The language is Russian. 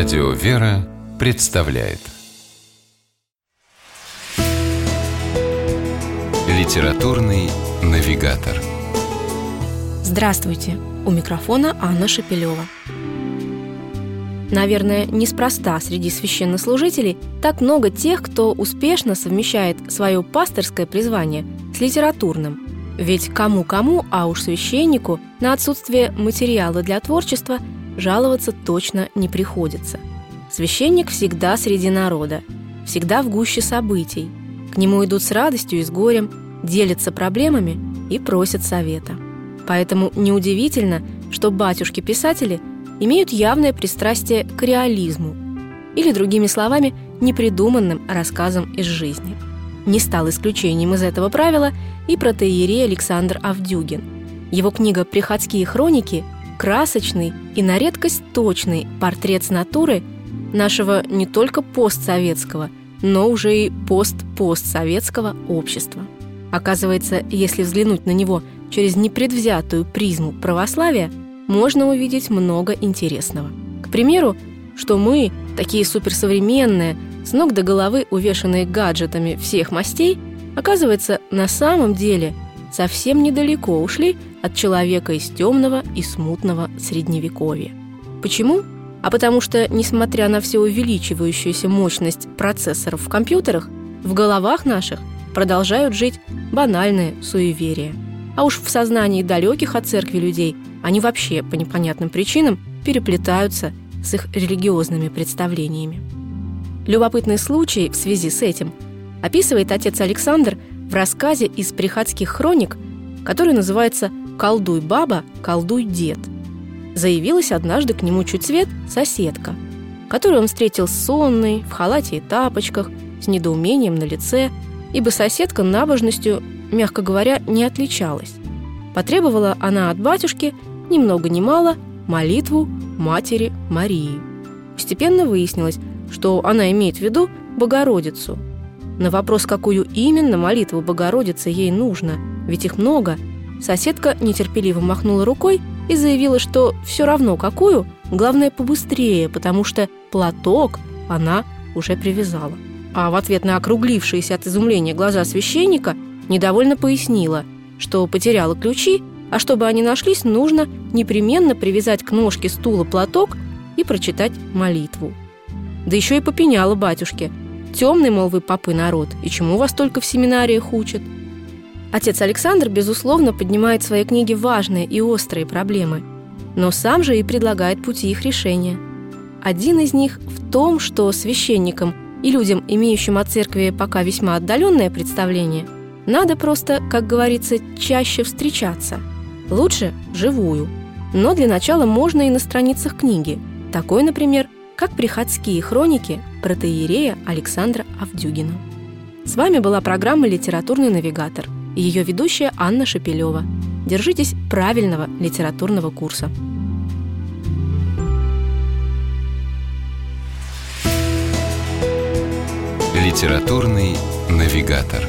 Радио «Вера» представляет Литературный навигатор Здравствуйте! У микрофона Анна Шапилева. Наверное, неспроста среди священнослужителей так много тех, кто успешно совмещает свое пасторское призвание с литературным. Ведь кому-кому, а уж священнику, на отсутствие материала для творчества жаловаться точно не приходится. Священник всегда среди народа, всегда в гуще событий. К нему идут с радостью и с горем, делятся проблемами и просят совета. Поэтому неудивительно, что батюшки-писатели имеют явное пристрастие к реализму, или, другими словами, непридуманным рассказам из жизни. Не стал исключением из этого правила и протеерей Александр Авдюгин. Его книга «Приходские хроники» – красочный и на редкость точный портрет с натуры нашего не только постсоветского, но уже и пост-постсоветского общества. Оказывается, если взглянуть на него через непредвзятую призму православия, можно увидеть много интересного. К примеру, что мы, такие суперсовременные, с ног до головы увешанные гаджетами всех мастей, оказывается, на самом деле совсем недалеко ушли от человека из темного и смутного средневековья. Почему? А потому что, несмотря на всю увеличивающуюся мощность процессоров в компьютерах, в головах наших продолжают жить банальные суеверия. А уж в сознании далеких от церкви людей они вообще по непонятным причинам переплетаются с их религиозными представлениями. Любопытный случай в связи с этим описывает отец Александр в рассказе из приходских хроник, который называется «Колдуй баба, колдуй дед». Заявилась однажды к нему чуть свет соседка, которую он встретил сонной, в халате и тапочках, с недоумением на лице, ибо соседка набожностью, мягко говоря, не отличалась. Потребовала она от батюшки ни много ни мало молитву Матери Марии. Постепенно выяснилось, что она имеет в виду Богородицу. На вопрос, какую именно молитву Богородицы ей нужно, ведь их много, соседка нетерпеливо махнула рукой и заявила, что все равно какую, главное побыстрее, потому что платок она уже привязала. А в ответ на округлившиеся от изумления глаза священника недовольно пояснила, что потеряла ключи а чтобы они нашлись, нужно непременно привязать к ножке стула платок и прочитать молитву. Да еще и попеняла батюшке. Темный, мол, вы попы народ, и чему вас только в семинариях учат? Отец Александр, безусловно, поднимает в своей книге важные и острые проблемы, но сам же и предлагает пути их решения. Один из них в том, что священникам и людям, имеющим от церкви пока весьма отдаленное представление, надо просто, как говорится, чаще встречаться – Лучше – живую. Но для начала можно и на страницах книги. Такой, например, как «Приходские хроники» протеерея Александра Авдюгина. С вами была программа «Литературный навигатор» и ее ведущая Анна Шапилева. Держитесь правильного литературного курса. Литературный навигатор.